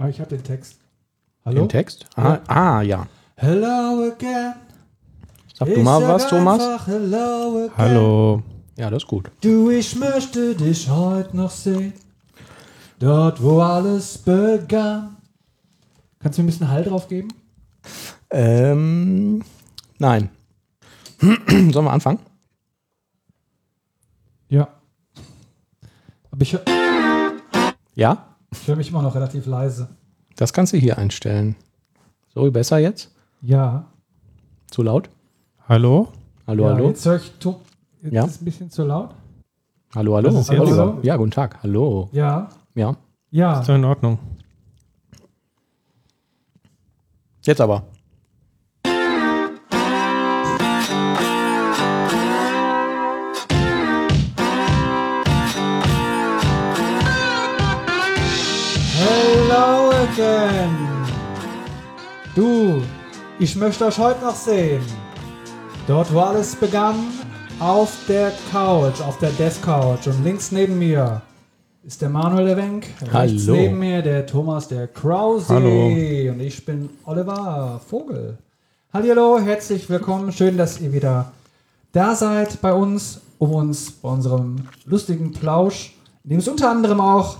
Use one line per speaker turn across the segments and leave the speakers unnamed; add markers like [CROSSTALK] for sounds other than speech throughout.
Ah, ich habe den Text. Hallo?
Den Text? Ah, ah ja.
Hello again.
Sag du mal was, Thomas.
Hello again.
Hallo.
Ja, das ist gut.
Du, ich möchte dich heute noch sehen. Dort, wo alles begann. Kannst du mir ein bisschen Hall drauf geben?
Ähm, nein. [CLEARS THROAT] Sollen wir anfangen?
Ja. Aber ich,
Ja?
Ich höre mich immer noch relativ leise.
Das kannst du hier einstellen. So, besser jetzt?
Ja.
Zu laut?
Hallo?
Hallo,
ja,
hallo?
Jetzt höre ich. To jetzt
Ja.
ist es ein bisschen zu laut.
Hallo, hallo. Oliver.
so.
Ja, guten Tag. Hallo.
Ja.
Ja.
Ja.
Ist doch in Ordnung.
Jetzt aber.
Again. Du, ich möchte euch heute noch sehen. Dort, wo alles begann, auf der Couch, auf der Death Couch. Und links neben mir ist der Manuel der Wenk. Rechts neben mir der Thomas der Krause.
Hallo.
Und ich bin Oliver Vogel. Hallo, herzlich willkommen. Schön, dass ihr wieder da seid bei uns, um uns bei unserem lustigen Plausch, in dem es unter anderem auch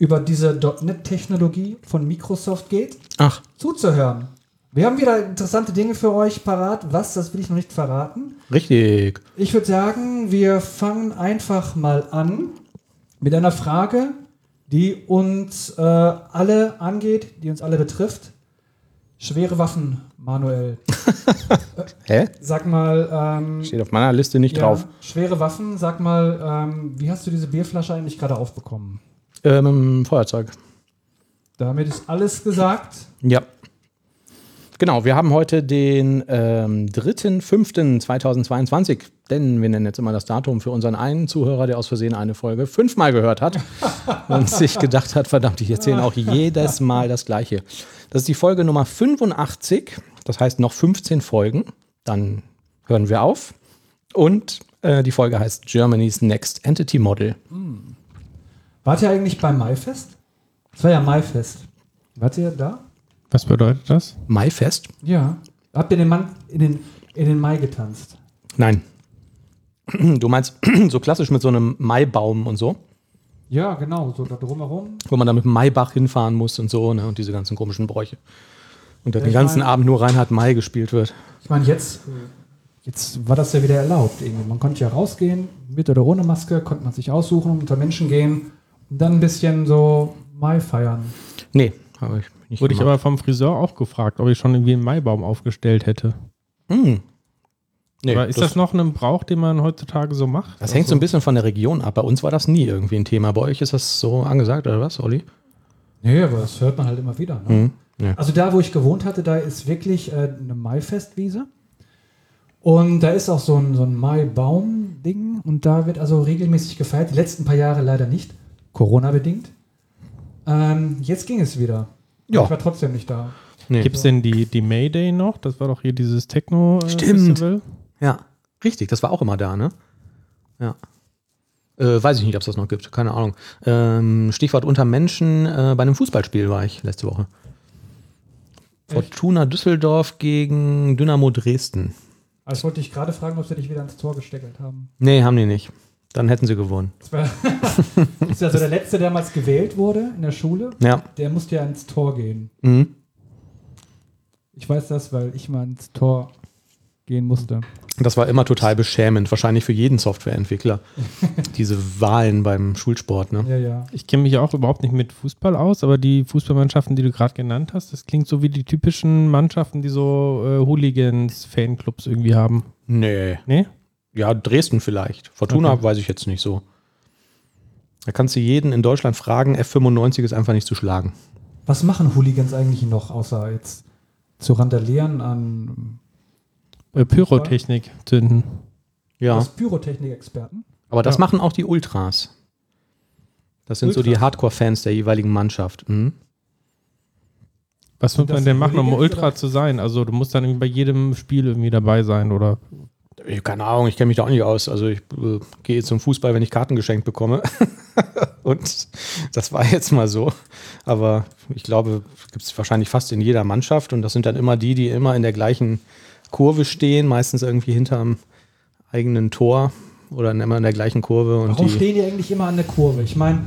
über diese .NET-Technologie von Microsoft geht,
Ach,
zuzuhören. Wir haben wieder interessante Dinge für euch parat. Was, das will ich noch nicht verraten.
richtig.
Ich würde sagen, wir fangen einfach mal an mit einer Frage, die uns äh, alle angeht, die uns alle betrifft. Schwere Waffen, Manuel. [LAUGHS]
Hä?
Sag mal, ähm,
Steht auf meiner Liste nicht
ja,
drauf.
schwere Waffen, sag mal, ähm, wie hast du diese Bierflasche eigentlich gerade aufbekommen?
Ähm, Feuerzeug.
Damit ist alles gesagt.
Ja. Genau, wir haben heute den ähm, 3.5.2022, denn wir nennen jetzt immer das Datum für unseren einen Zuhörer, der aus Versehen eine Folge fünfmal gehört hat [LAUGHS] und sich gedacht hat, verdammt, ich erzähle auch jedes Mal das Gleiche. Das ist die Folge Nummer 85, das heißt noch 15 Folgen, dann hören wir auf und äh, die Folge heißt Germany's Next Entity Model.
Wart ihr eigentlich beim Maifest? Es war ja Maifest. Wart ihr da?
Was bedeutet das?
Maifest?
Ja. Habt ihr den Mann in den, in den Mai getanzt?
Nein. [CLEARS THROAT] Du meinst [CLEARS THROAT] so klassisch mit so einem Maibaum und so?
Ja, genau, so da drumherum.
wo man da mit dem Maibach hinfahren muss und so, ne? Und diese ganzen komischen Bräuche. Und da
Ja,
den ganzen
mein-
Abend nur Reinhard Mai gespielt wird.
Ich meine, jetzt, jetzt war das ja wieder erlaubt. Irgendwie. Man konnte ja rausgehen, mit oder ohne Maske, konnte man sich aussuchen, unter Menschen gehen dann ein bisschen so Mai feiern.
Nee, habe ich nicht
Wurde ich aber vom Friseur auch gefragt, ob ich schon irgendwie einen Maibaum aufgestellt hätte.
Hm. Nee,
aber ist das, noch ein Brauch, den man heutzutage so macht?
das hängt so ein bisschen von der Region ab. Bei uns war das nie irgendwie ein Thema. Bei euch ist das so angesagt, oder was, Olli?
Nee, aber das hört man halt immer wieder. Ne?
Hm. Ja.
Also da, wo ich gewohnt hatte, da ist wirklich äh, eine Maifestwiese. Und da ist auch so ein, so ein Maibaum-Ding. Und da wird also regelmäßig gefeiert. Die letzten paar Jahre leider nicht. Corona-bedingt. Ähm, jetzt ging es wieder.
Ja.
Ich war trotzdem nicht da.
Nee.
Gibt es denn die, die Mayday noch? Das war doch hier dieses
Stimmt.
Techno-Festival.
Ja, richtig, das war auch immer da, ne? Ja. Äh, weiß ich nicht, ob es das noch gibt, keine Ahnung. Ähm, Stichwort unter Menschen, äh, bei einem Fußballspiel war ich letzte Woche. Fortuna Düsseldorf gegen Dynamo Dresden.
Also wollte ich gerade fragen, ob sie dich wieder ins Tor gesteckelt haben.
Nee, haben die nicht. Dann hätten sie gewonnen.
Das war [LAUGHS] ist also der Letzte, der damals gewählt wurde in der Schule.
Ja.
Der musste ja ins Tor gehen.
Mhm.
Ich weiß das, weil ich mal ins Tor gehen musste.
Das war immer total beschämend, wahrscheinlich für jeden Softwareentwickler. [LAUGHS] Diese Wahlen beim Schulsport, ne?
Ja, ja.
Ich kenne mich ja auch überhaupt nicht mit Fußball aus, aber die Fußballmannschaften, die du gerade genannt hast, das klingt so wie die typischen Mannschaften, die so äh, Hooligans-Fanclubs irgendwie haben.
Nee.
Nee?
Ja, Dresden vielleicht. Fortuna
Okay.
weiß ich jetzt nicht so. Da kannst du jeden in Deutschland fragen, F95 ist einfach nicht zu schlagen.
Was machen Hooligans eigentlich noch, außer jetzt zu randalieren an
Äh, Pyrotechnik zünden.
Ja.
als Pyrotechnik-Experten?
Aber das
Ja.
machen auch die Ultras. Das sind so die
Ultras?
Hardcore-Fans der jeweiligen Mannschaft. Mhm.
Was muss
das
man denn machen, um Ultra zu sein? Also du musst dann irgendwie bei jedem Spiel irgendwie dabei sein oder
keine Ahnung, ich kenne mich da auch nicht aus. Also ich äh, gehe zum Fußball, wenn ich Karten geschenkt bekomme. [LAUGHS] und das war jetzt mal so. Aber ich glaube, gibt es wahrscheinlich fast in jeder Mannschaft. Und das sind dann immer die, die immer in der gleichen Kurve stehen, meistens irgendwie hinterm eigenen Tor oder immer in der gleichen Kurve. Und
Warum
die,
stehen die eigentlich immer an der Kurve? Ich meine,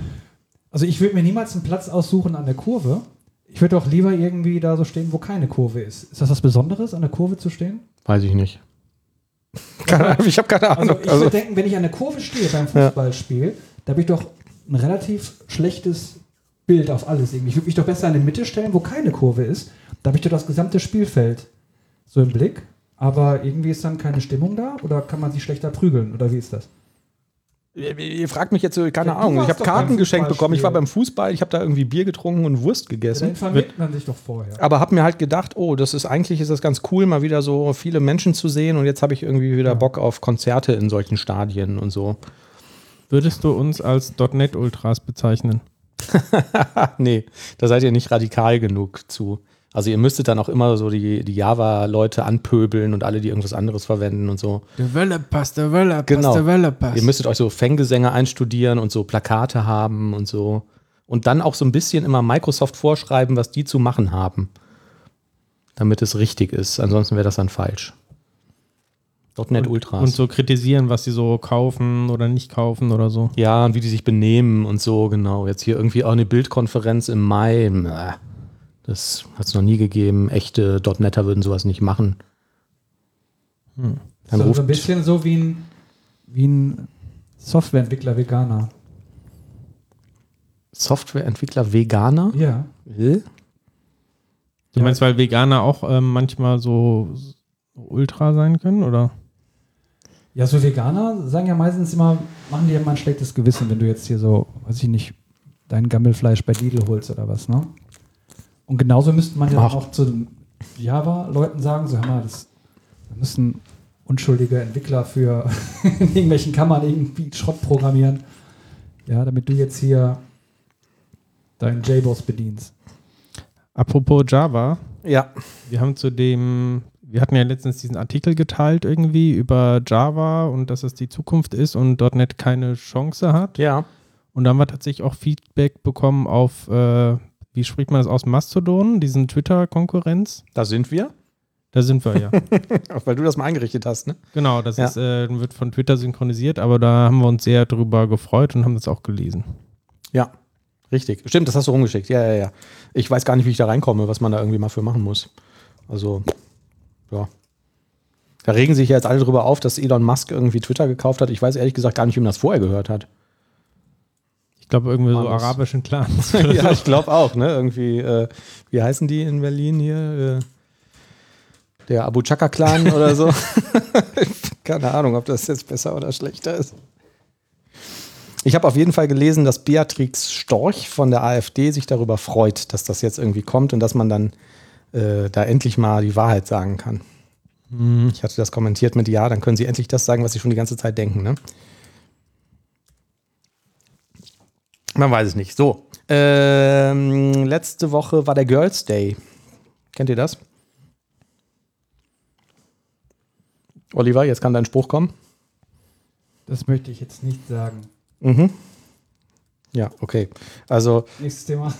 also ich würde mir niemals einen Platz aussuchen an der Kurve. Ich würde doch lieber irgendwie da so stehen, wo keine Kurve ist. Ist das was Besonderes, an der Kurve zu stehen?
weiß ich nicht. [LAUGHS] Keine Ahnung, ich habe keine
Also
Ahnung.
ich
Also,
würde denken, wenn ich an der Kurve stehe beim Fußballspiel, da habe ich doch ein relativ schlechtes Bild auf alles irgendwie. Ich würde mich doch besser in die Mitte stellen, wo keine Kurve ist. Da habe ich doch das gesamte Spielfeld so im Blick. Aber irgendwie ist dann keine Stimmung da oder kann man sich schlechter prügeln oder wie ist das?
Ihr, fragt mich jetzt so, keine
Ja,
Ahnung. Ich habe Karten geschenkt bekommen. Ich war beim Fußball, ich habe da irgendwie Bier getrunken und Wurst
Dann
gegessen.
informiert man sich doch vorher.
Aber habe mir halt gedacht, oh, das ist eigentlich ist das ganz cool, mal wieder so viele Menschen zu sehen. Und jetzt habe ich irgendwie wieder Bock auf Konzerte in solchen Stadien und so.
Würdest du uns als .NET Ultras bezeichnen? [LAUGHS]
Nee, da seid ihr nicht radikal genug zu. Also ihr müsstet dann auch immer so die, die Java-Leute anpöbeln und alle, die irgendwas anderes verwenden und so.
Developers, Developers,
Genau.
Developers.
Ihr müsstet euch so Fanggesänge einstudieren und so Plakate haben und so. Und dann auch so ein bisschen immer Microsoft vorschreiben, was die zu machen haben. Damit es richtig ist. Ansonsten wäre das dann falsch. .NET Ultras.
Und so kritisieren, was sie so kaufen oder nicht kaufen oder so.
Ja, und wie die sich benehmen und so, genau. Jetzt hier irgendwie auch eine Bildkonferenz im Mai. Äh, Das hat es noch nie gegeben. Echte .NETer würden sowas nicht machen. Dann
so, so
ruft,
ein bisschen so wie ein, wie ein Softwareentwickler Veganer.
Softwareentwickler Veganer.
Ja.
Äh?
Du meinst, weil Veganer auch ähm, manchmal so so ultra sein können, oder?
Ja, so Veganer sagen ja meistens immer, machen dir immer ein schlechtes Gewissen, wenn du jetzt hier so, weiß ich nicht, dein Gammelfleisch bei Lidl holst oder was, ne? Und genauso müsste man ja
Ach.
auch zu den Java-Leuten sagen, so hör mal, das, da müssen unschuldige Entwickler für [LAUGHS] in irgendwelchen Kammern irgendwie Schrott programmieren, ja, damit du jetzt hier deinen JBoss bedienst.
Apropos Java,
Ja.
wir haben zu dem, wir hatten ja letztens diesen Artikel geteilt irgendwie über Java und dass es die Zukunft ist und .NET keine Chance hat.
Ja.
Und dann haben wir tatsächlich auch Feedback bekommen auf, äh, wie spricht man das aus, Mastodon, diesen Twitter-Konkurrenz.
Da sind wir.
Da sind wir ja.
Auch [LAUGHS] weil du das mal eingerichtet hast, ne?
genau, das
Ja.
ist, äh, wird von Twitter synchronisiert, aber da haben wir uns sehr drüber gefreut und haben das auch gelesen.
Ja. Richtig. Stimmt, das hast du rumgeschickt. Ja, ja, ja. Ich weiß gar nicht, wie ich da reinkomme, was man da irgendwie mal für machen muss. Also, ja. Da regen sich ja jetzt alle drüber auf, dass Elon Musk irgendwie Twitter gekauft hat. Ich weiß ehrlich gesagt gar nicht, wie man das vorher gehört hat.
Ich glaube, irgendwie so
Alles.
arabischen Clans. [LAUGHS]
ja, ich glaube auch, ne? Irgendwie, äh, wie heißen die in Berlin hier? Äh, der Abu Chaka-Clan oder so. [LAUGHS] Keine Ahnung, ob das jetzt besser oder schlechter ist. Ich habe auf jeden Fall gelesen, dass Beatrix Storch von der AfD sich darüber freut, dass das jetzt irgendwie kommt und dass man dann äh, da endlich mal die Wahrheit sagen kann. Ich hatte das kommentiert mit, ja, dann können Sie endlich das sagen, was Sie schon die ganze Zeit denken. Ne? Man weiß es nicht. So, ähm, letzte Woche war der Girls Day. Kennt ihr das? Oliver, jetzt kann dein Spruch kommen.
Das möchte ich jetzt nicht sagen.
Mhm. Ja, okay. Also
Nächstes Thema.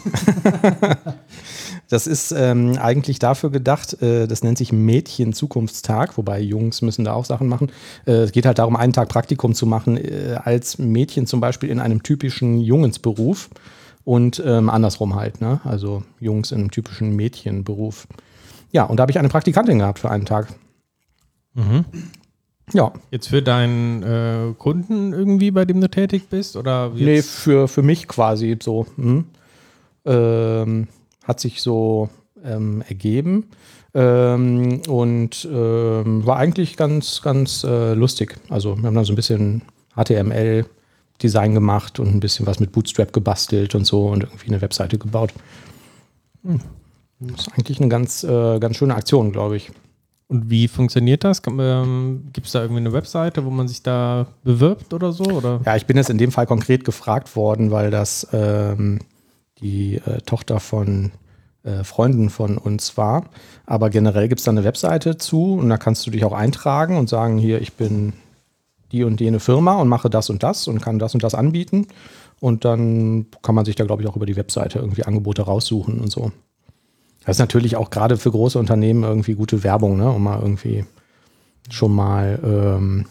[LAUGHS]
das ist ähm, eigentlich dafür gedacht, äh, das nennt sich Mädchen-Zukunftstag, wobei Jungs müssen da auch Sachen machen. Äh, es geht halt darum, einen Tag Praktikum zu machen, äh, als Mädchen zum Beispiel in einem typischen Jungensberuf und ähm, andersrum halt, ne? Also Jungs in einem typischen Mädchenberuf. Ja, und da habe ich eine Praktikantin gehabt für einen Tag.
Mhm.
Ja,
Jetzt für deinen äh, Kunden irgendwie, bei dem du tätig bist? Oder
Nee, für, für mich quasi so. Hm. Ähm, hat sich so ähm, ergeben. Ähm, und ähm, war eigentlich ganz, ganz äh, lustig. Also wir haben dann so ein bisschen HTML-Design gemacht und ein bisschen was mit Bootstrap gebastelt und so und irgendwie eine Webseite gebaut. Hm. Das ist eigentlich eine ganz, äh, ganz schöne Aktion, glaube ich.
Und wie funktioniert das? Ähm, Gibt es da irgendwie eine Webseite, wo man sich da bewirbt oder so? Oder?
Ja, ich bin jetzt in dem Fall konkret gefragt worden, weil das ähm, die äh, Tochter von äh, Freunden von uns war. Aber generell gibt es da eine Webseite zu und da kannst du dich auch eintragen und sagen, hier, ich bin die und jene Firma und mache das und das und kann das und das anbieten. Und dann kann man sich da, glaube ich, auch über die Webseite irgendwie Angebote raussuchen und so. Das ist natürlich auch gerade für große Unternehmen irgendwie gute Werbung, ne? um mal irgendwie schon mal, ähm,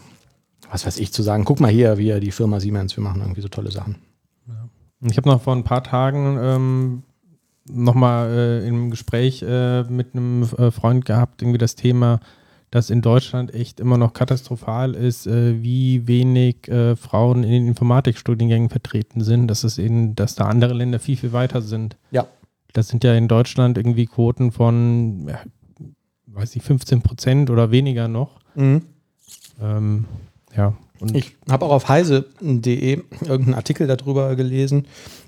was weiß ich, zu sagen, guck mal hier, wir, die Firma Siemens, wir machen irgendwie so tolle Sachen.
Ich habe noch vor ein paar Tagen ähm, nochmal äh, im Gespräch äh, mit einem äh, Freund gehabt, irgendwie das Thema, dass in Deutschland echt immer noch katastrophal ist, äh, wie wenig äh, Frauen in den Informatikstudiengängen vertreten sind, dass es in, dass da andere Länder viel, viel weiter sind.
Ja.
Das sind ja in Deutschland irgendwie Quoten von, ja, weiß ich, 15 Prozent oder weniger noch.
Mhm.
Ähm, ja. Und
Ich habe auch auf heise.de irgendeinen Artikel darüber gelesen.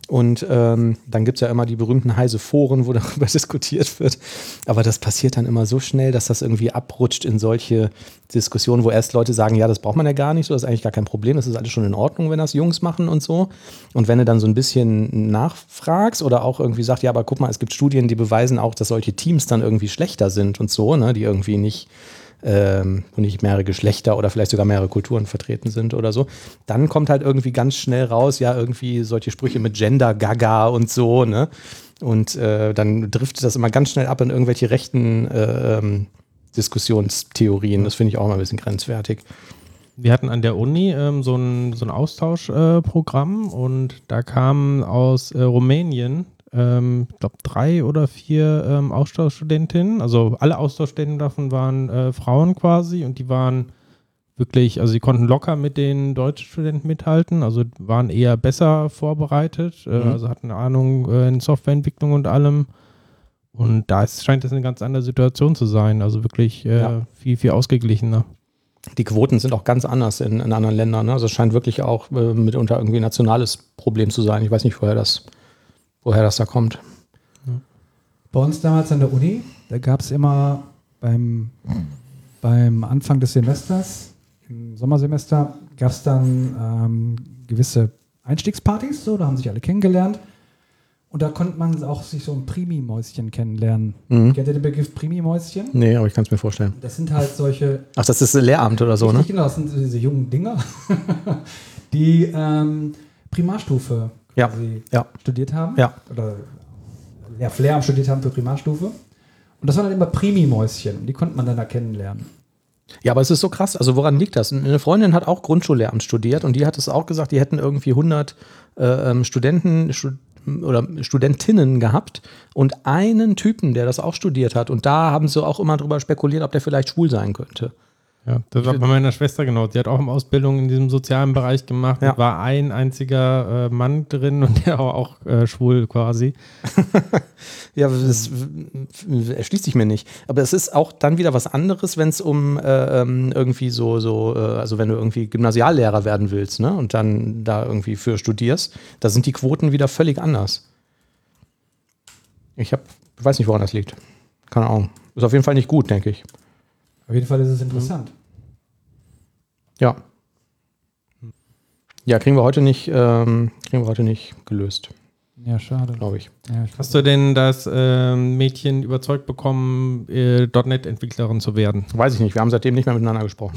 Und ähm, dann gibt es ja immer die berühmten Heise-Foren, wo [LAUGHS] darüber diskutiert wird. Aber das passiert dann immer so schnell, dass das irgendwie abrutscht in solche Diskussionen, wo erst Leute sagen, ja, das braucht man ja gar nicht so, das ist eigentlich gar kein Problem, das ist alles schon in Ordnung, wenn das Jungs machen und so. Und wenn du dann so ein bisschen nachfragst oder auch irgendwie sagst, ja, aber guck mal, es gibt Studien, die beweisen auch, dass solche Teams dann irgendwie schlechter sind und so, ne, die irgendwie nicht ähm, wo nicht mehrere Geschlechter oder vielleicht sogar mehrere Kulturen vertreten sind oder so, dann kommt halt irgendwie ganz schnell raus, ja, irgendwie solche Sprüche mit Gender, Gaga und so, ne? Und äh, dann driftet das immer ganz schnell ab in irgendwelche rechten äh, ähm, Diskussionstheorien. Das finde ich auch mal ein bisschen grenzwertig.
Wir hatten an der Uni ähm, so ein, so ein Austauschprogramm äh, und da kamen aus äh, Rumänien, ähm, ich glaube, drei oder vier ähm, Austauschstudentinnen. Also alle Austauschstudenten davon waren äh, Frauen quasi und die waren wirklich, also sie konnten locker mit den deutschen Studenten mithalten, also waren eher besser vorbereitet, äh,
Mhm.
also hatten eine Ahnung äh, in Softwareentwicklung und allem. Und da ist, scheint das eine ganz andere Situation zu sein, also wirklich äh,
Ja.
viel, viel ausgeglichener.
Die Quoten sind auch ganz anders in, in anderen Ländern. Ne? Also es scheint wirklich auch äh, mitunter irgendwie ein nationales Problem zu sein. Ich weiß nicht, woher das, woher das da kommt.
Bei uns damals an der Uni, da gab es immer beim, beim Anfang des Semesters, im Sommersemester, gab es dann ähm, gewisse Einstiegspartys, so, da haben sich alle kennengelernt. Und da konnte man auch sich so ein Primi-Mäuschen kennenlernen.
Mhm.
Kennt ihr den Begriff Primi-Mäuschen?
Nee, aber ich kann es mir vorstellen.
Das sind halt solche
Ach, das ist ein Lehramt oder so, ne?
Genau, das sind diese jungen Dinger, [LAUGHS] die ähm, Primarstufe
Ja,
quasi
ja.
studiert haben.
Ja.
Oder ja, Lehramt studiert haben für Primarstufe. Und das waren dann immer Primi-Mäuschen. Die konnte man dann da kennenlernen.
Ja, aber es ist so krass. Also woran liegt das? Eine Freundin hat auch Grundschullehramt studiert und die hat es auch gesagt, die hätten irgendwie 100 äh, ähm, Studenten Stu oder Studentinnen gehabt und einen Typen, der das auch studiert hat. Und da haben sie auch immer drüber spekuliert, ob der vielleicht schwul sein könnte.
Ja, das war bei meiner Schwester genau. Sie hat auch eine Ausbildung in diesem sozialen Bereich gemacht.
Ja.
War ein einziger äh, Mann drin und [LAUGHS] der war auch äh, schwul quasi. [LAUGHS]
Ja, das äh, erschließt sich mir nicht. Aber es ist auch dann wieder was anderes, wenn es um äh, ähm, irgendwie so, so, äh, also wenn du irgendwie Gymnasiallehrer werden willst, ne? Und dann da irgendwie für studierst, da sind die Quoten wieder völlig anders. Ich hab, ich weiß nicht, woran das liegt. Keine Ahnung. Ist auf jeden Fall nicht gut, denke ich.
Auf jeden Fall ist es interessant.
Ja. Ja, kriegen wir heute nicht, ähm, kriegen wir heute nicht gelöst,
Ja, schade.
glaube ich.
Ja, ich
Hast du denn das ähm, Mädchen überzeugt bekommen, äh, .NET-Entwicklerin zu werden?
Weiß ich nicht, wir haben seitdem nicht mehr miteinander gesprochen.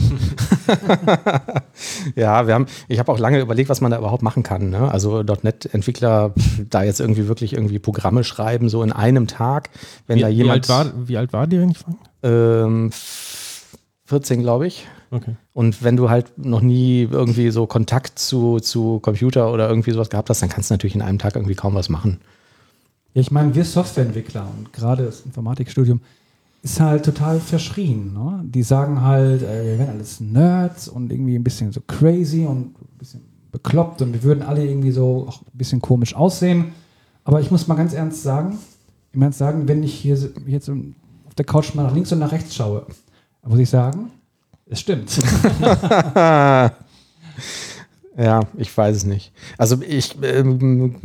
[LAUGHS] ja, wir haben, ich habe auch lange überlegt, was man da überhaupt machen kann. Ne? Also .NET-Entwickler da jetzt irgendwie wirklich irgendwie Programme schreiben, so in einem Tag, wenn
Wie,
da
wie,
jemand
alt war, wie alt war die, wenn ich frage?
ähm, 14, glaube ich.
Okay.
Und wenn du halt noch nie irgendwie so Kontakt zu, zu Computer oder irgendwie sowas gehabt hast, dann kannst du natürlich in einem Tag irgendwie kaum was machen.
Ja, ich meine, wir Softwareentwickler und gerade das Informatikstudium ist halt total verschrien. Ne? Die sagen halt, äh, wir wären alles Nerds und irgendwie ein bisschen so crazy und ein bisschen bekloppt und wir würden alle irgendwie so auch ein bisschen komisch aussehen. Aber ich muss mal ganz ernst sagen, ich ernst sagen, wenn ich hier jetzt auf der Couch mal nach links und nach rechts schaue, muss ich sagen, es stimmt. [LAUGHS]
Ja, ich weiß es nicht. Also ich, ähm,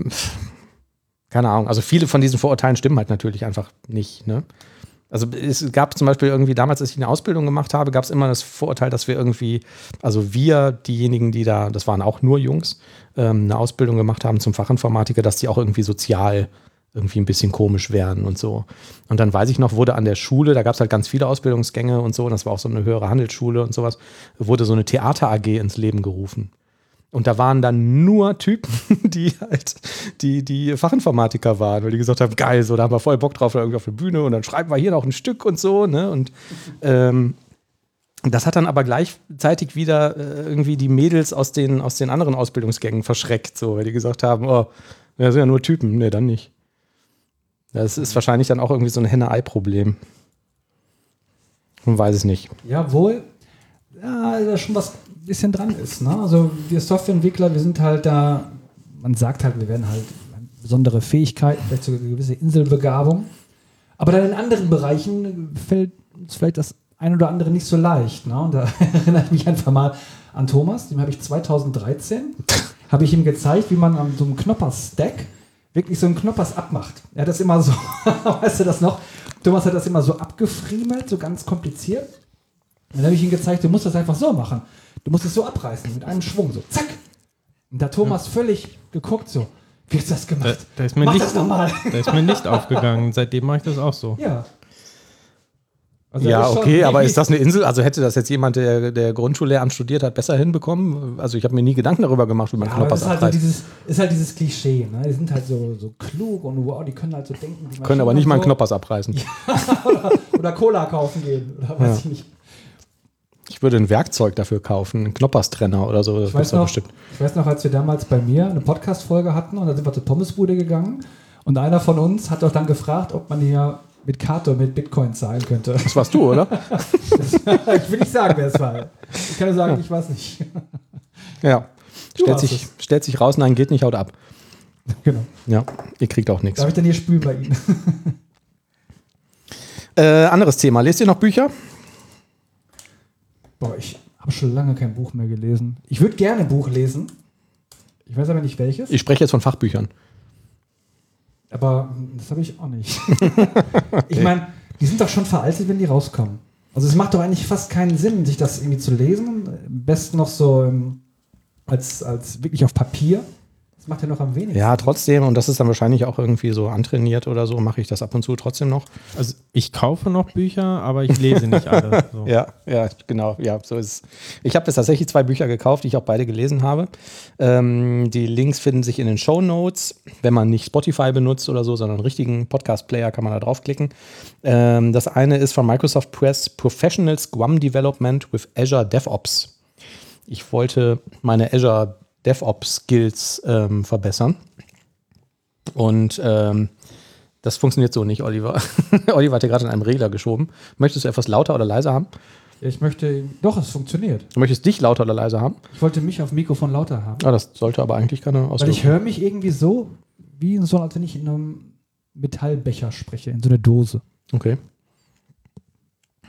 keine Ahnung, also viele von diesen Vorurteilen stimmen halt natürlich einfach nicht. Ne? Also es gab zum Beispiel irgendwie damals, als ich eine Ausbildung gemacht habe, gab es immer das Vorurteil, dass wir irgendwie, also wir, diejenigen, die da, das waren auch nur Jungs, ähm, eine Ausbildung gemacht haben zum Fachinformatiker, dass die auch irgendwie sozial irgendwie ein bisschen komisch werden und so. Und dann weiß ich noch, wurde an der Schule, da gab es halt ganz viele Ausbildungsgänge und so, und das war auch so eine höhere Handelsschule und sowas, wurde so eine Theater AG ins Leben gerufen. Und da waren dann nur Typen, [LAUGHS] die halt die, die Fachinformatiker waren, weil die gesagt haben, geil, so, da haben wir voll Bock drauf, irgendwie auf der Bühne und dann schreiben wir hier noch ein Stück und so, ne? Und ähm, das hat dann aber gleichzeitig wieder äh, irgendwie die Mädels aus den, aus den anderen Ausbildungsgängen verschreckt, so, weil die gesagt haben, oh, das sind ja nur Typen. Nee, dann nicht. Das ist wahrscheinlich dann auch irgendwie so ein Henne-Ei-Problem. Man weiß es nicht.
Jawohl. Ja, da schon was ein bisschen dran ist. Ne? Also wir Softwareentwickler, wir sind halt da, man sagt halt, wir werden halt besondere Fähigkeiten, vielleicht sogar eine gewisse Inselbegabung. Aber dann in anderen Bereichen fällt uns vielleicht das ein oder andere nicht so leicht. Ne? Und da [LAUGHS] erinnere ich mich einfach mal an Thomas, dem habe ich 2013, [LAUGHS] habe ich ihm gezeigt, wie man an so einem Knoppers-Stack wirklich so einen Knoppers abmacht. Er hat das immer so, [LAUGHS] weißt du das noch? Thomas hat das immer so abgefriemelt, so ganz kompliziert. Und dann habe ich ihm gezeigt, du musst das einfach so machen. Du musst es so abreißen, mit einem Schwung, so zack. Und da hat Thomas völlig geguckt, so, wie hast du das
Da,
gemacht?
da, ist mir
Mach
nicht,
das nochmal.
da ist mir nicht aufgegangen. [LAUGHS] Seitdem mache ich das auch so.
Ja. Also
ja, okay, aber ist das eine Insel? Also hätte das jetzt jemand, der, der Grundschullehramt studiert hat, besser hinbekommen? Also ich habe mir nie Gedanken darüber gemacht, wie man
Ja,
Knoppers
ist halt, so
abreißt.
dieses, ist halt dieses Klischee. Ne? Die sind halt so, so klug und wow, die können halt so denken. die
Können aber nicht mal einen
so.
Knoppers abreißen. [LAUGHS]
oder, oder Cola kaufen gehen. Oder weiß
Ja.
ich nicht.
Ich würde ein Werkzeug dafür kaufen, einen Knopperstrenner oder so. Das
Ich weiß, noch,
bestimmt.
ich weiß noch, als wir damals bei mir eine Podcast-Folge hatten und da sind wir zur Pommesbude gegangen und einer von uns hat doch dann gefragt, ob man hier mit Karte, mit Bitcoin zahlen könnte.
Das warst du, oder? [LAUGHS]
ich will nicht sagen, wer es war. Ich kann nur sagen, ich weiß nicht.
ja.
Du
Stellt sich, stellt sich raus, nein, geht nicht, haut ab. [LAUGHS]
genau.
Ja, ihr kriegt auch nichts.
Darf ich dann hier spülen bei Ihnen? [LAUGHS]
Äh, anderes Thema. Lest ihr noch Bücher?
Boah, ich habe schon lange kein Buch mehr gelesen. Ich würde gerne ein Buch lesen. Ich weiß aber nicht welches.
Ich spreche jetzt von Fachbüchern.
Aber das habe ich auch nicht. [LAUGHS] Ich meine, die sind doch schon veraltet, wenn die rauskommen. Also es macht doch eigentlich fast keinen Sinn, sich das irgendwie zu lesen. Am besten noch so ähm, als, als wirklich auf Papier. Das macht ja noch am wenigsten.
Ja, trotzdem, und das ist dann wahrscheinlich auch irgendwie so antrainiert oder so, mache ich das ab und zu trotzdem noch.
Also ich kaufe noch Bücher, aber ich lese nicht alle. [LAUGHS] So.
Ja, ja, genau, ja, so ist es. Ich habe jetzt tatsächlich zwei Bücher gekauft, die ich auch beide gelesen habe. Ähm, die Links finden sich in den Show Notes. Wenn man nicht Spotify benutzt oder so, sondern einen richtigen Podcast-Player, kann man da draufklicken. Ähm, das eine ist von Microsoft Press Professional Scrum Development with Azure DevOps. Ich wollte meine Azure DevOps Skills ähm, verbessern. Und ähm, das funktioniert so nicht, Oliver. [LAUGHS] Oliver hat ja gerade in einem Regler geschoben. Möchtest du etwas lauter oder leiser haben?
Ich möchte. Doch, es funktioniert.
Du möchtest dich lauter oder leiser haben?
Ich wollte mich auf dem Mikrofon lauter haben.
Ah, das sollte aber eigentlich keine
Weil
Auswirkung
ich höre mich irgendwie so, wie in so, als wenn ich in einem Metallbecher spreche, in so einer Dose.
Okay.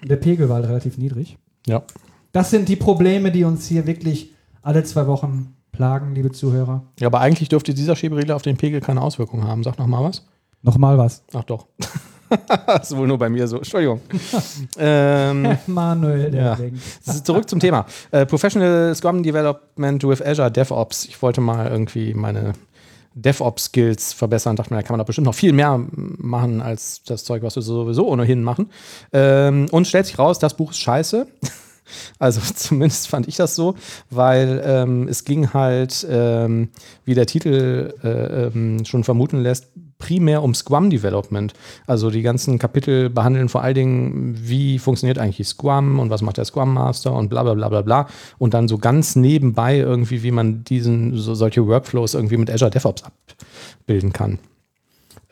Der Pegel war halt relativ niedrig.
Ja.
Das sind die Probleme, die uns hier wirklich alle zwei Wochen plagen, liebe Zuhörer.
ja. Aber eigentlich dürfte dieser Schieberegler auf den Pegel keine Auswirkung haben. Sag noch mal was.
Nochmal was.
Ach doch. [LAUGHS] das ist wohl nur bei mir so. Entschuldigung. [LAUGHS] ähm,
Manuel, der
Ja. zurück zum Thema. Äh, Professional Scrum Development with Azure DevOps. Ich wollte mal irgendwie meine DevOps-Skills verbessern. Dachte mir, da kann man doch bestimmt noch viel mehr machen als das Zeug, was wir sowieso ohnehin machen. Ähm, und stellt sich raus, das Buch ist scheiße. [LAUGHS] Also [LAUGHS] zumindest fand ich das so, weil ähm, es ging halt, ähm, wie der Titel äh, ähm, schon vermuten lässt, primär um Scrum Development. Also die ganzen Kapitel behandeln vor allen Dingen, wie funktioniert eigentlich Scrum und was macht der Scrum Master und bla bla bla bla bla. Und dann so ganz nebenbei irgendwie, wie man diesen, so solche Workflows irgendwie mit Azure DevOps abbilden kann.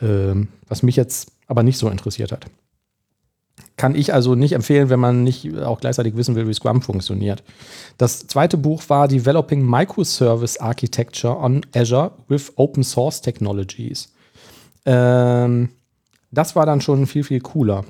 Ähm, was mich jetzt aber nicht so interessiert hat. Kann ich also nicht empfehlen, wenn man nicht auch gleichzeitig wissen will, wie Scrum funktioniert. Das zweite Buch war Developing Microservice Architecture on Azure with Open Source Technologies. Ähm, das war dann schon viel, viel cooler.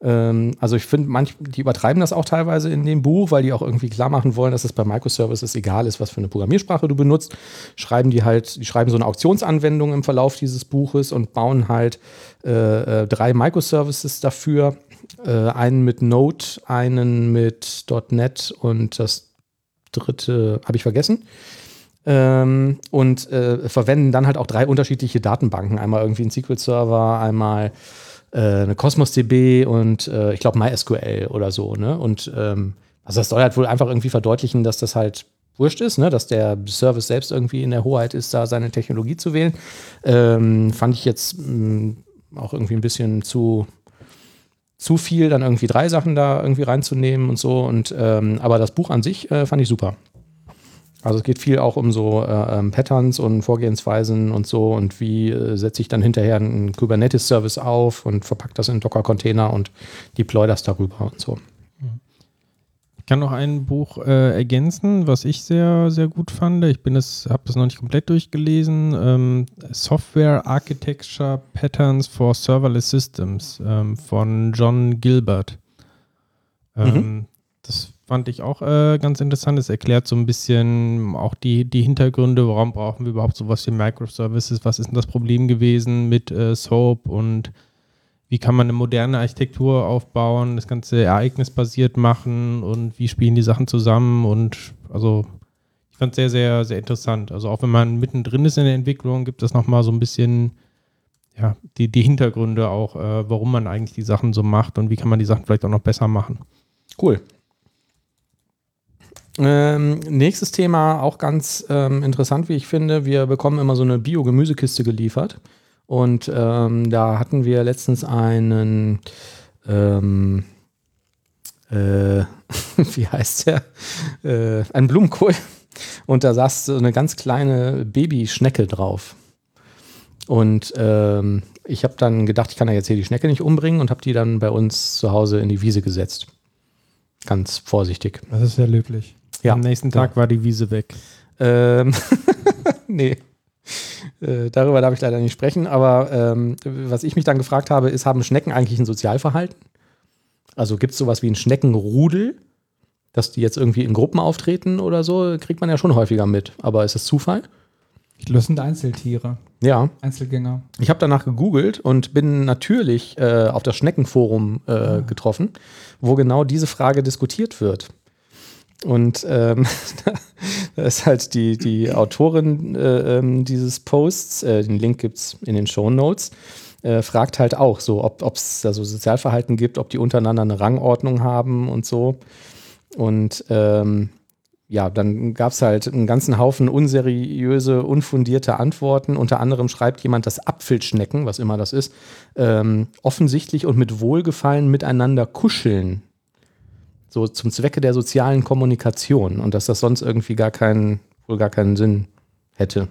Ähm, also ich finde, die übertreiben das auch teilweise in dem Buch, weil die auch irgendwie klar machen wollen, dass es bei Microservices egal ist, was für eine Programmiersprache du benutzt. Schreiben die halt, die schreiben so eine Auktionsanwendung im Verlauf dieses Buches und bauen halt äh, äh, drei Microservices dafür. Äh, einen mit Node, einen mit .NET und das dritte habe ich vergessen. Ähm, und äh, verwenden dann halt auch drei unterschiedliche Datenbanken. Einmal irgendwie ein SQL-Server, einmal äh, eine Cosmos DB und äh, ich glaube MySQL oder so. Ne? Und ähm, also das soll halt wohl einfach irgendwie verdeutlichen, dass das halt wurscht ist, ne? dass der Service selbst irgendwie in der Hoheit ist, da seine Technologie zu wählen. Ähm, fand ich jetzt mh, auch irgendwie ein bisschen zu zu viel, dann irgendwie drei Sachen da irgendwie reinzunehmen und so. Und ähm, aber das Buch an sich äh, fand ich super. Also es geht viel auch um so äh, ähm, Patterns und Vorgehensweisen und so und wie äh, setze ich dann hinterher einen Kubernetes-Service auf und verpackt das in Docker-Container und deploy das darüber und so.
Ich kann noch ein Buch äh, ergänzen, was ich sehr, sehr gut fand. Ich bin es, habe das noch nicht komplett durchgelesen. Ähm, Software Architecture Patterns for Serverless Systems ähm, von John Gilbert. Ähm, mhm. Das fand ich auch äh, ganz interessant. Es erklärt so ein bisschen auch die, die Hintergründe, warum brauchen wir überhaupt sowas wie Microservices, was ist denn das Problem gewesen mit äh, SOAP und wie kann man eine moderne Architektur aufbauen, das Ganze ereignisbasiert machen und wie spielen die Sachen zusammen und also ich fand es sehr, sehr, sehr interessant. Also auch wenn man mittendrin ist in der Entwicklung, gibt es nochmal so ein bisschen ja, die, die Hintergründe auch, äh, warum man eigentlich die Sachen so macht und wie kann man die Sachen vielleicht auch noch besser machen.
Cool. Ähm, nächstes Thema, auch ganz ähm, interessant, wie ich finde. Wir bekommen immer so eine Bio-Gemüsekiste geliefert. Und ähm, da hatten wir letztens einen, ähm, äh, [LAUGHS] wie heißt der? Äh, einen Blumenkohl. Und da saß so eine ganz kleine Babyschnecke drauf. Und ähm, ich habe dann gedacht, ich kann ja jetzt hier die Schnecke nicht umbringen und habe die dann bei uns zu Hause in die Wiese gesetzt. Ganz vorsichtig.
Das ist sehr löblich.
Ja. Am nächsten Tag ja. war die Wiese weg.
Ähm, [LAUGHS] nee. Äh, darüber darf ich leider nicht sprechen, aber ähm, was ich mich dann gefragt habe, ist, haben Schnecken eigentlich ein Sozialverhalten? Also gibt es sowas wie ein Schneckenrudel, dass die jetzt irgendwie in Gruppen auftreten oder so? Kriegt man ja schon häufiger mit. Aber ist das Zufall?
Das sind Einzeltiere.
Ja.
Einzelgänger.
Ich habe danach gegoogelt und bin natürlich äh, auf das Schneckenforum äh, ah. getroffen, wo genau diese Frage diskutiert wird. Und ähm, [LAUGHS] da ist halt die, die Autorin äh, ähm, dieses Posts, äh, den Link gibt es in den Show Notes, äh, fragt halt auch so, ob es da so Sozialverhalten gibt, ob die untereinander eine Rangordnung haben und so. Und ähm, ja, dann gab es halt einen ganzen Haufen unseriöse, unfundierte Antworten. Unter anderem schreibt jemand, dass Apfelschnecken, was immer das ist, ähm, offensichtlich und mit Wohlgefallen miteinander kuscheln so zum Zwecke der sozialen Kommunikation und dass das sonst irgendwie gar keinen, wohl gar keinen Sinn hätte,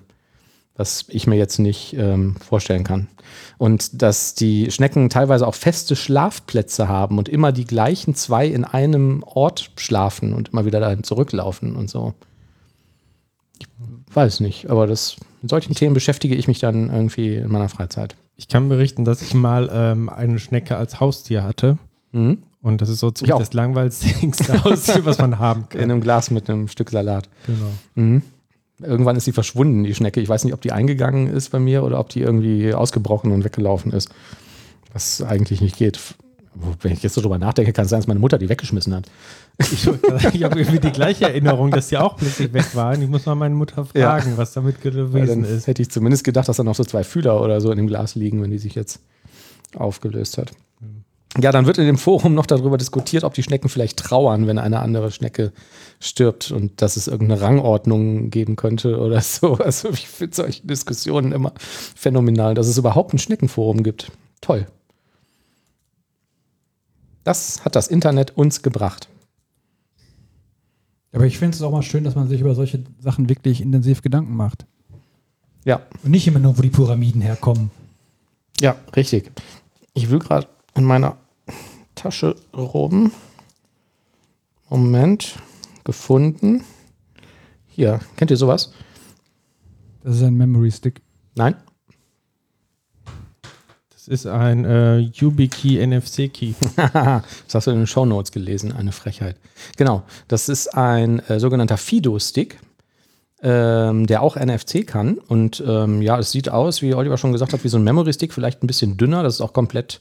was ich mir jetzt nicht ähm, vorstellen kann. Und dass die Schnecken teilweise auch feste Schlafplätze haben und immer die gleichen zwei in einem Ort schlafen und immer wieder dahin zurücklaufen und so. Ich weiß nicht, aber das, mit solchen Themen beschäftige ich mich dann irgendwie in meiner Freizeit.
Ich kann berichten, dass ich mal ähm, eine Schnecke als Haustier hatte. Mhm. Und das ist so ziemlich das langweiligste [LAUGHS] Haustier, was man haben
kann. In einem Glas mit einem Stück Salat.
Genau.
Mhm. Irgendwann ist sie verschwunden, die Schnecke. Ich weiß nicht, ob die eingegangen ist bei mir oder ob die irgendwie ausgebrochen und weggelaufen ist. Was eigentlich nicht geht. Wenn ich jetzt so drüber nachdenke, kann es sein, dass meine Mutter die weggeschmissen hat.
Ich, ich habe irgendwie die gleiche Erinnerung, dass die auch plötzlich weg waren. Ich muss mal meine Mutter fragen, ja. was damit gewesen ja, ist.
Hätte ich zumindest gedacht, dass da noch so zwei Fühler oder so in dem Glas liegen, wenn die sich jetzt aufgelöst hat. Ja, dann wird in dem Forum noch darüber diskutiert, ob die Schnecken vielleicht trauern, wenn eine andere Schnecke stirbt und dass es irgendeine Rangordnung geben könnte oder [LAUGHS] so. Also ich finde solche Diskussionen immer phänomenal, dass es überhaupt ein Schneckenforum gibt. Toll. Das hat das Internet uns gebracht.
Aber ich finde es auch mal schön, dass man sich über solche Sachen wirklich intensiv Gedanken macht.
Ja.
Und nicht immer nur, wo die Pyramiden herkommen.
Ja, richtig. Ich will gerade in meiner Tasche rum. Moment. Gefunden. Hier, kennt ihr sowas?
Das ist ein Memory Stick.
Nein?
Das ist ein äh, YubiKey NFC Key. [LAUGHS]
das hast du in den Show Notes gelesen, eine Frechheit. Genau, das ist ein äh, sogenannter Fido-Stick, ähm, der auch NFC kann. Und ähm, ja, es sieht aus, wie Oliver schon gesagt hat, wie so ein Memory Stick, vielleicht ein bisschen dünner. Das ist auch komplett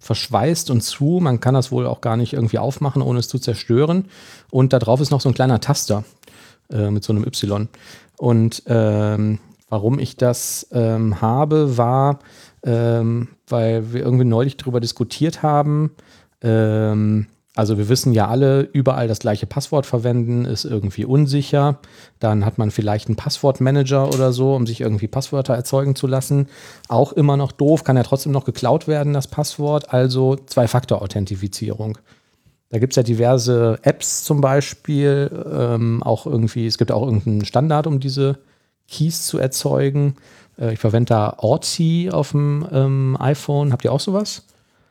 verschweißt und zu. Man kann das wohl auch gar nicht irgendwie aufmachen, ohne es zu zerstören. Und da drauf ist noch so ein kleiner Taster. äh, mit so einem Y. Und ähm, warum ich das ähm, habe, war, ähm, weil wir irgendwie neulich darüber diskutiert haben. Ähm, also wir wissen ja alle, überall das gleiche Passwort verwenden ist irgendwie unsicher. Dann hat man vielleicht einen Passwortmanager oder so, um sich irgendwie Passwörter erzeugen zu lassen. Auch immer noch doof, kann ja trotzdem noch geklaut werden, das Passwort. Also Zwei-Faktor-Authentifizierung. Da gibt es ja diverse Apps zum Beispiel, ähm, auch irgendwie, es gibt auch irgendeinen Standard, um diese Keys zu erzeugen. Äh, ich verwende da Orti auf dem ähm, iPhone. Habt ihr auch sowas?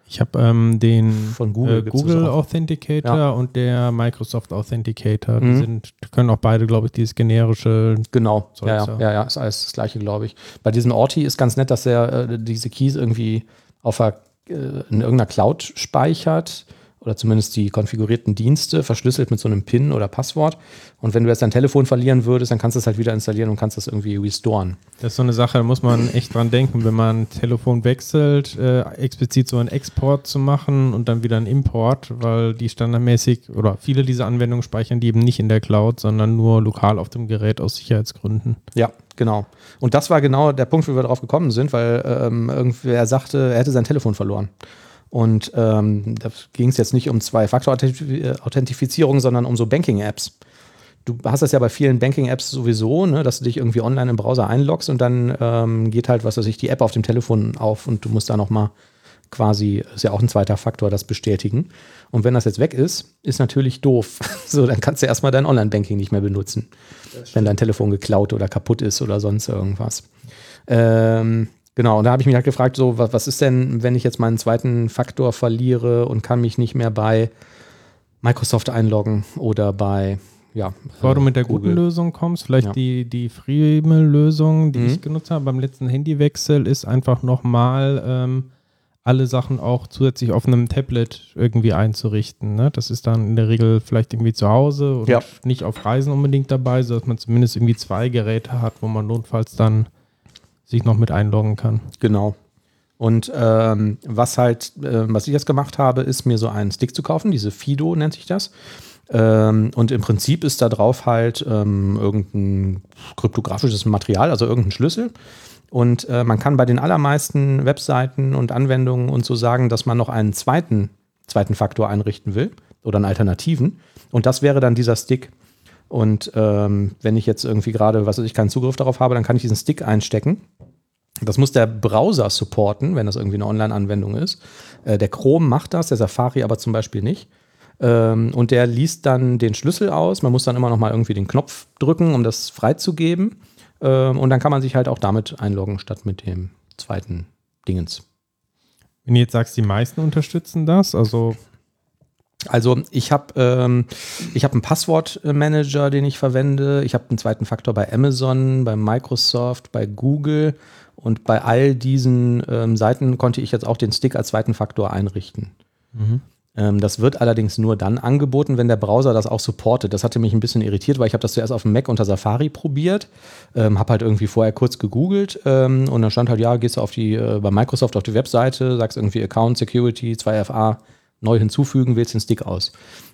Ich habe ähm, den
Von Google
äh, Google. Authenticator
Ja.
und der Microsoft Authenticator. Die
Mhm.
sind, die können auch beide, glaube ich, dieses generische.
Genau, ja, ja.
ja,
ja, ist alles das gleiche, glaube ich. Bei diesem Orti ist ganz nett, dass er äh, diese Keys irgendwie auf der, äh, in irgendeiner Cloud speichert oder zumindest die konfigurierten Dienste verschlüsselt mit so einem PIN oder Passwort. Und wenn du jetzt dein Telefon verlieren würdest, dann kannst du es halt wieder installieren und kannst das irgendwie restoren.
Das ist so eine Sache, da muss man echt dran denken, wenn man ein Telefon wechselt, äh, explizit so einen Export zu machen und dann wieder einen Import, weil die standardmäßig oder viele dieser Anwendungen speichern die eben nicht in der Cloud, sondern nur lokal auf dem Gerät aus Sicherheitsgründen.
Ja, genau. Und das war genau der Punkt, wie wir darauf gekommen sind, weil ähm, irgendwer sagte, er hätte sein Telefon verloren. Und ähm, da ging es jetzt nicht um Zwei-Faktor-Authentifizierung, sondern um so Banking-Apps. Du hast das ja bei vielen Banking-Apps sowieso, ne, dass du dich irgendwie online im Browser einloggst und dann ähm, geht halt, was weiß ich, die App auf dem Telefon auf und du musst da nochmal quasi, ist ja auch ein zweiter Faktor, das bestätigen. Und wenn das jetzt weg ist, ist natürlich doof. [LAUGHS] So, dann kannst du erstmal dein Online-Banking nicht mehr benutzen, wenn dein Telefon geklaut oder kaputt ist oder sonst irgendwas. Ähm, genau, und da habe ich mich halt gefragt, so, was, was ist denn, wenn ich jetzt meinen zweiten Faktor verliere und kann mich nicht mehr bei Microsoft einloggen oder bei, ja.
Bevor du
äh,
mit der
Google.
guten Lösung kommst, vielleicht
Ja.
die, die Freemel-Lösung, die
Mhm.
ich genutzt habe beim letzten Handywechsel, ist einfach nochmal ähm, alle Sachen auch zusätzlich auf einem Tablet irgendwie einzurichten. Ne? Das ist dann in der Regel vielleicht irgendwie zu Hause und
Ja.
nicht auf Reisen unbedingt dabei, sodass man zumindest irgendwie zwei Geräte hat, wo man notfalls dann sich noch mit einloggen kann.
Genau. Und ähm, was halt, äh, was ich jetzt gemacht habe, ist mir so einen Stick zu kaufen, diese Fido nennt sich das. Ähm, und im Prinzip ist da drauf halt ähm, irgendein kryptografisches Material, also irgendein Schlüssel. Und äh, man kann bei den allermeisten Webseiten und Anwendungen und so sagen, dass man noch einen zweiten, zweiten Faktor einrichten will oder einen alternativen. Und das wäre dann dieser Stick. Und ähm, wenn ich jetzt irgendwie gerade, was weiß ich, keinen Zugriff darauf habe, dann kann ich diesen Stick einstecken. Das muss der Browser supporten, wenn das irgendwie eine Online-Anwendung ist. Äh, der Chrome macht das, der Safari aber zum Beispiel nicht. Ähm, und der liest dann den Schlüssel aus. Man muss dann immer noch mal irgendwie den Knopf drücken, um das freizugeben. Ähm, und dann kann man sich halt auch damit einloggen, statt mit dem zweiten Dingens.
Wenn du jetzt sagst, die meisten unterstützen das, also
Also ich habe ähm, ich hab einen Passwortmanager, den ich verwende. Ich habe einen zweiten Faktor bei Amazon, bei Microsoft, bei Google. Und bei all diesen ähm, Seiten konnte ich jetzt auch den Stick als zweiten Faktor einrichten. Ähm, das wird allerdings nur dann angeboten, wenn der Browser das auch supportet. Das hatte mich ein bisschen irritiert, weil ich habe das zuerst auf dem Mac unter Safari probiert, ähm, habe halt irgendwie vorher kurz gegoogelt ähm, und dann stand halt, ja, gehst du auf die, äh, bei Microsoft auf die Webseite, sagst irgendwie Account, Security, 2FA, neu hinzufügen, wählst den Stick aus.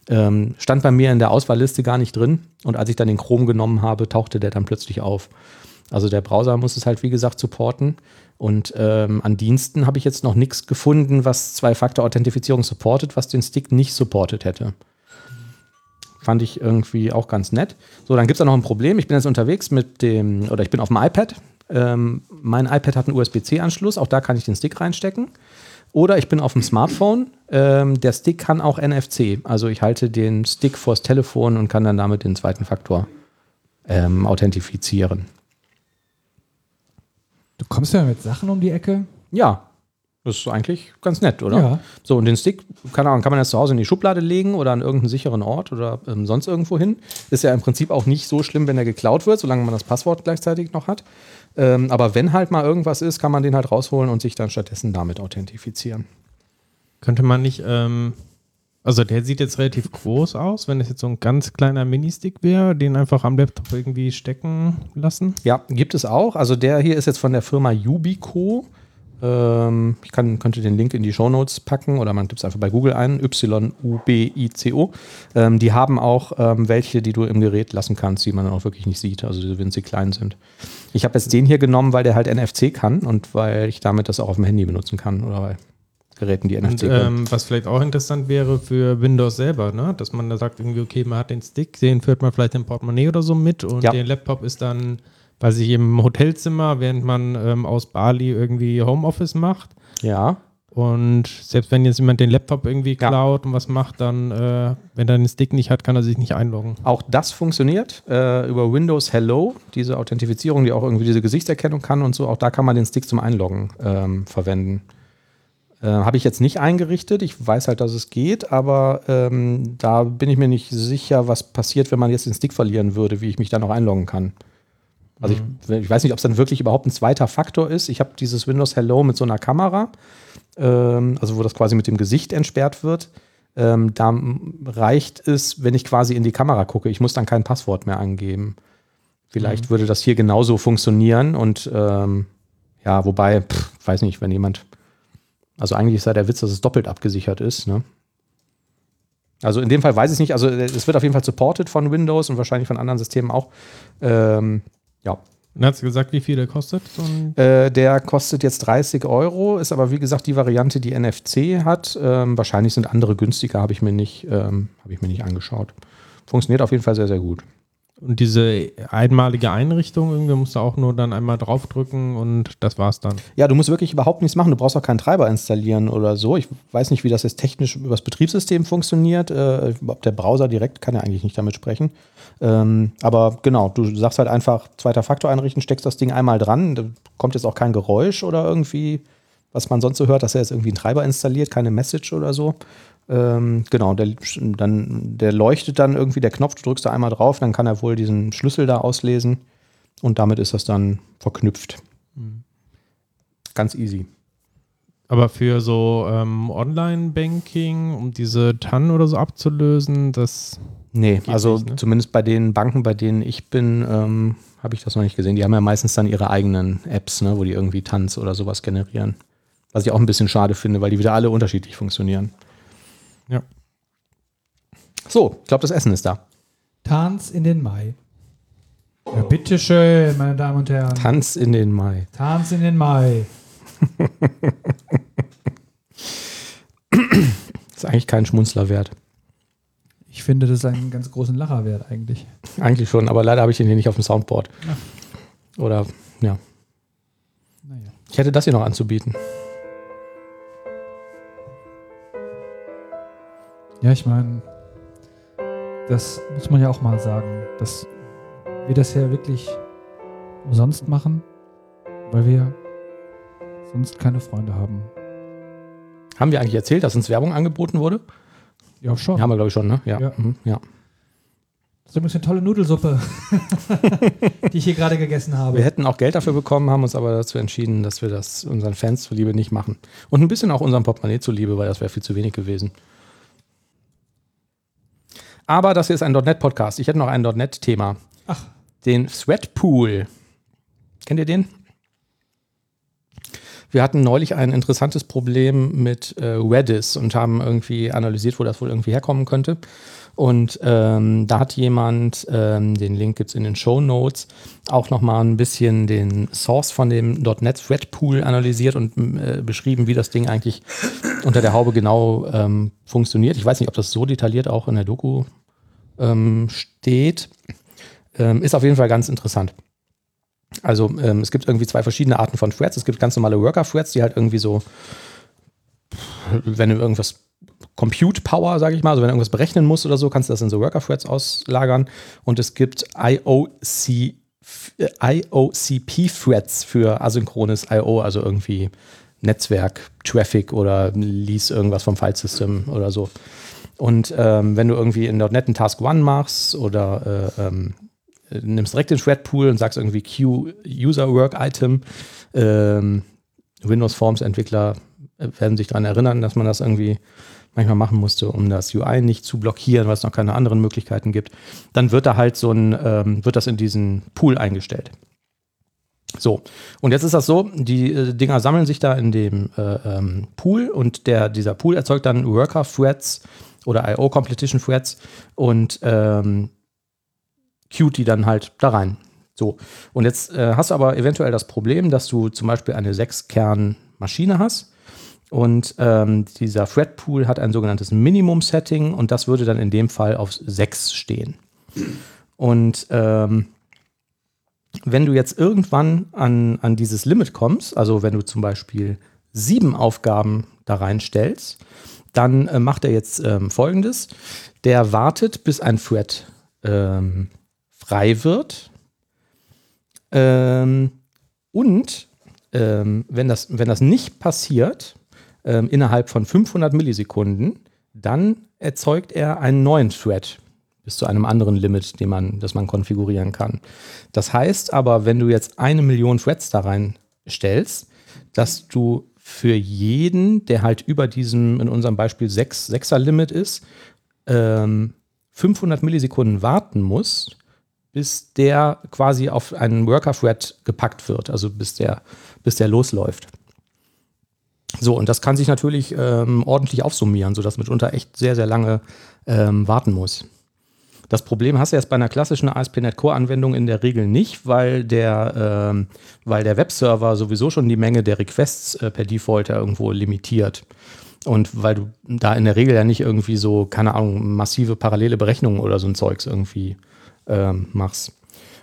Ähm, stand bei mir in der Auswahlliste gar nicht drin und als ich dann den Chrome genommen habe, tauchte der dann plötzlich auf. Also der Browser muss es halt, wie gesagt, supporten. Und ähm, an Diensten habe ich jetzt noch nichts gefunden, was Zwei-Faktor-Authentifizierung supportet, was den Stick nicht supportet hätte. Fand ich irgendwie auch ganz nett. So, dann gibt es da noch ein Problem. Ich bin jetzt unterwegs mit dem, oder ich bin auf dem iPad. Ähm, mein iPad hat einen USB-C-Anschluss, auch da kann ich den Stick reinstecken. Oder ich bin auf dem Smartphone. Ähm, der Stick kann auch NFC. Also ich halte den Stick vors Telefon und kann dann damit den zweiten Faktor ähm, authentifizieren.
Du kommst ja mit Sachen um die Ecke.
Ja, das ist eigentlich ganz nett, oder?
Ja.
So, und den Stick, keine Ahnung, kann man jetzt zu Hause in die Schublade legen oder an irgendeinen sicheren Ort oder ähm, sonst irgendwo hin. Ist ja im Prinzip auch nicht so schlimm, wenn er geklaut wird, solange man das Passwort gleichzeitig noch hat. Ähm, aber wenn halt mal irgendwas ist, kann man den halt rausholen und sich dann stattdessen damit authentifizieren.
könnte man nicht, ähm, also der sieht jetzt relativ groß aus, wenn es jetzt so ein ganz kleiner Ministick wäre, den einfach am Laptop irgendwie stecken lassen.
Ja, gibt es auch. Also der hier ist jetzt von der Firma Yubico Ähm, ich kann, könnte den Link in die Shownotes packen oder man gibt es einfach bei Google ein, Y-U-B-I-C-O. Ähm, die haben auch ähm, welche, die du im Gerät lassen kannst, die man dann auch wirklich nicht sieht, also wenn sie klein sind. Ich habe jetzt den hier genommen, weil der halt NFC kann und weil ich damit das auch auf dem Handy benutzen kann oder bei Geräten, die NFC
ähm, was vielleicht auch interessant wäre für Windows selber, ne? dass man da sagt, irgendwie, okay, man hat den Stick, den führt man vielleicht im Portemonnaie oder so mit und
Ja.
der Laptop ist dann, weiß ich, im Hotelzimmer, während man ähm, aus Bali irgendwie Homeoffice macht.
Ja,
Und selbst wenn jetzt jemand den Laptop irgendwie
Ja.
klaut und was macht, dann, äh, wenn er den Stick nicht hat, kann er sich nicht einloggen.
Auch das funktioniert äh, über Windows Hello, diese Authentifizierung, die auch irgendwie diese Gesichtserkennung kann und so. Auch da kann man den Stick zum Einloggen ähm, verwenden. Äh, Habe ich jetzt nicht eingerichtet. Ich weiß halt, dass es geht, aber ähm, da bin ich mir nicht sicher, was passiert, wenn man jetzt den Stick verlieren würde, wie ich mich da noch einloggen kann. Also ich, ich weiß nicht, ob es dann wirklich überhaupt ein zweiter Faktor ist. Ich habe dieses Windows Hello mit so einer Kamera, ähm, also wo das quasi mit dem Gesicht entsperrt wird. Ähm, da reicht es, wenn ich quasi in die Kamera gucke. Ich muss dann kein Passwort mehr angeben. Vielleicht würde das hier genauso funktionieren und ähm, ja, wobei, pff, weiß nicht, wenn jemand, also eigentlich ist ja der Witz, dass es doppelt abgesichert ist. Ne? Also in dem Fall weiß ich nicht, also äh, es wird auf jeden Fall supported von Windows und wahrscheinlich von anderen Systemen auch. Ähm, ja,
Und hast du gesagt, wie viel der kostet?
Äh, der kostet jetzt 30 Euro, ist aber wie gesagt die Variante, die NFC hat. Ähm, wahrscheinlich sind andere günstiger, habe ich mir nicht, ähm, habe ich mir nicht angeschaut. Funktioniert auf jeden Fall sehr, sehr gut.
Und diese einmalige Einrichtung, irgendwie musst du auch nur dann einmal draufdrücken und das war's dann.
Ja, du musst wirklich überhaupt nichts machen. Du brauchst auch keinen Treiber installieren oder so. Ich weiß nicht, wie das jetzt technisch über das Betriebssystem funktioniert. Äh, ob der Browser direkt kann ja eigentlich nicht damit sprechen. Ähm, aber genau, du sagst halt einfach zweiter Faktor einrichten, steckst das Ding einmal dran. Da kommt jetzt auch kein Geräusch oder irgendwie, was man sonst so hört, dass er jetzt irgendwie einen Treiber installiert, keine Message oder so. Ähm, genau, der, dann, der leuchtet dann irgendwie, der Knopf, du drückst da einmal drauf, dann kann er wohl diesen Schlüssel da auslesen und damit ist das dann verknüpft. Ganz easy.
Aber für so ähm, Online-Banking, um diese TAN oder so abzulösen, das
Nee, also
nicht, ne?
zumindest bei den Banken, bei denen ich bin, ähm, habe ich das noch nicht gesehen. Die haben ja meistens dann ihre eigenen Apps, ne, wo die irgendwie Tanz oder sowas generieren. Was ich auch ein bisschen schade finde, weil die wieder alle unterschiedlich funktionieren.
Ja.
So, ich glaube, das Essen ist da.
Tanz in den Mai. Ja, bitteschön, meine Damen und Herren.
Tanz in den Mai.
Tanz in den Mai.
Ist eigentlich kein Schmunzler wert.
Ich finde, das ist einen ganz großen Lacher wert eigentlich.
Eigentlich schon, aber leider habe ich den hier nicht auf dem Soundboard. Oder, ja.
Naja.
Ich hätte das hier noch anzubieten.
Ja, ich meine, das muss man ja auch mal sagen, dass wir das ja wirklich umsonst machen, weil wir sonst keine Freunde haben.
Haben wir eigentlich erzählt, dass uns Werbung angeboten wurde?
Ja, schon.
Ja, haben wir, glaube ich, schon, ne? Ja.
Ja.
Mhm, ja.
Das ist übrigens eine tolle Nudelsuppe, [LAUGHS] die ich hier gerade gegessen habe.
Wir hätten auch Geld dafür bekommen, haben uns aber dazu entschieden, dass wir das unseren Fans zuliebe nicht machen. Und ein bisschen auch unserem Portemonnaie zuliebe, weil das wäre viel zu wenig gewesen. Aber das hier ist ein .NET-Podcast. Ich hätte noch ein .NET-Thema.
Ach.
Den Threadpool. Kennt ihr den? Wir hatten neulich ein interessantes Problem mit äh, Redis und haben irgendwie analysiert, wo das wohl irgendwie herkommen könnte. Und ähm, da hat jemand, ähm, den Link gibt es in den Show Notes, auch nochmal ein bisschen den Source von dem .NET Threadpool analysiert und äh, beschrieben, wie das Ding eigentlich unter der Haube genau ähm, funktioniert. Ich weiß nicht, ob das so detailliert auch in der Doku ähm, steht. Ähm, ist auf jeden Fall ganz interessant. Also ähm, es gibt irgendwie zwei verschiedene Arten von Threads. Es gibt ganz normale Worker-Threads, die halt irgendwie so, wenn du irgendwas Compute Power, sage ich mal, also wenn du irgendwas berechnen musst oder so, kannst du das in so Worker-Threads auslagern. Und es gibt IOC, äh, IOCP-Threads für asynchrones I.O., also irgendwie Netzwerk, Traffic oder lies irgendwas vom File-System oder so. Und ähm, wenn du irgendwie in .NET einen Task One machst oder äh, ähm, nimmst direkt den Thread-Pool und sagst irgendwie Q User Work Item, ähm, Windows Forms Entwickler äh, werden sich daran erinnern, dass man das irgendwie manchmal machen musste, um das UI nicht zu blockieren, weil es noch keine anderen Möglichkeiten gibt. Dann wird da halt so ein, ähm, wird das in diesen Pool eingestellt. So, und jetzt ist das so, die äh, Dinger sammeln sich da in dem äh, ähm, Pool und der, dieser Pool erzeugt dann Worker-Threads oder IO-Competition-Threads und ähm, die dann halt da rein. So, und jetzt äh, hast du aber eventuell das Problem, dass du zum Beispiel eine 6-Kern-Maschine hast und ähm, dieser Thread-Pool hat ein sogenanntes Minimum-Setting und das würde dann in dem Fall auf 6 stehen. Und ähm, wenn du jetzt irgendwann an, an dieses Limit kommst, also wenn du zum Beispiel sieben Aufgaben da reinstellst, dann äh, macht er jetzt ähm, folgendes. Der wartet, bis ein Thread ähm, frei wird. Ähm, und ähm, wenn, das, wenn das nicht passiert, ähm, innerhalb von 500 Millisekunden, dann erzeugt er einen neuen Thread bis zu einem anderen Limit, den man, das man konfigurieren kann. Das heißt aber, wenn du jetzt eine Million Threads da reinstellst, dass du für jeden, der halt über diesem, in unserem Beispiel 6, 6er Limit ist, ähm, 500 Millisekunden warten musst, bis der quasi auf einen Worker-Thread gepackt wird, also bis der, bis der losläuft. So, und das kann sich natürlich ähm, ordentlich aufsummieren, sodass mitunter echt sehr, sehr lange ähm, warten muss. Das Problem hast du jetzt bei einer klassischen ASP.NET Core-Anwendung in der Regel nicht, weil der, ähm, weil der Webserver sowieso schon die Menge der Requests äh, per Default ja irgendwo limitiert. Und weil du da in der Regel ja nicht irgendwie so, keine Ahnung, massive parallele Berechnungen oder so ein Zeugs irgendwie ähm, machst.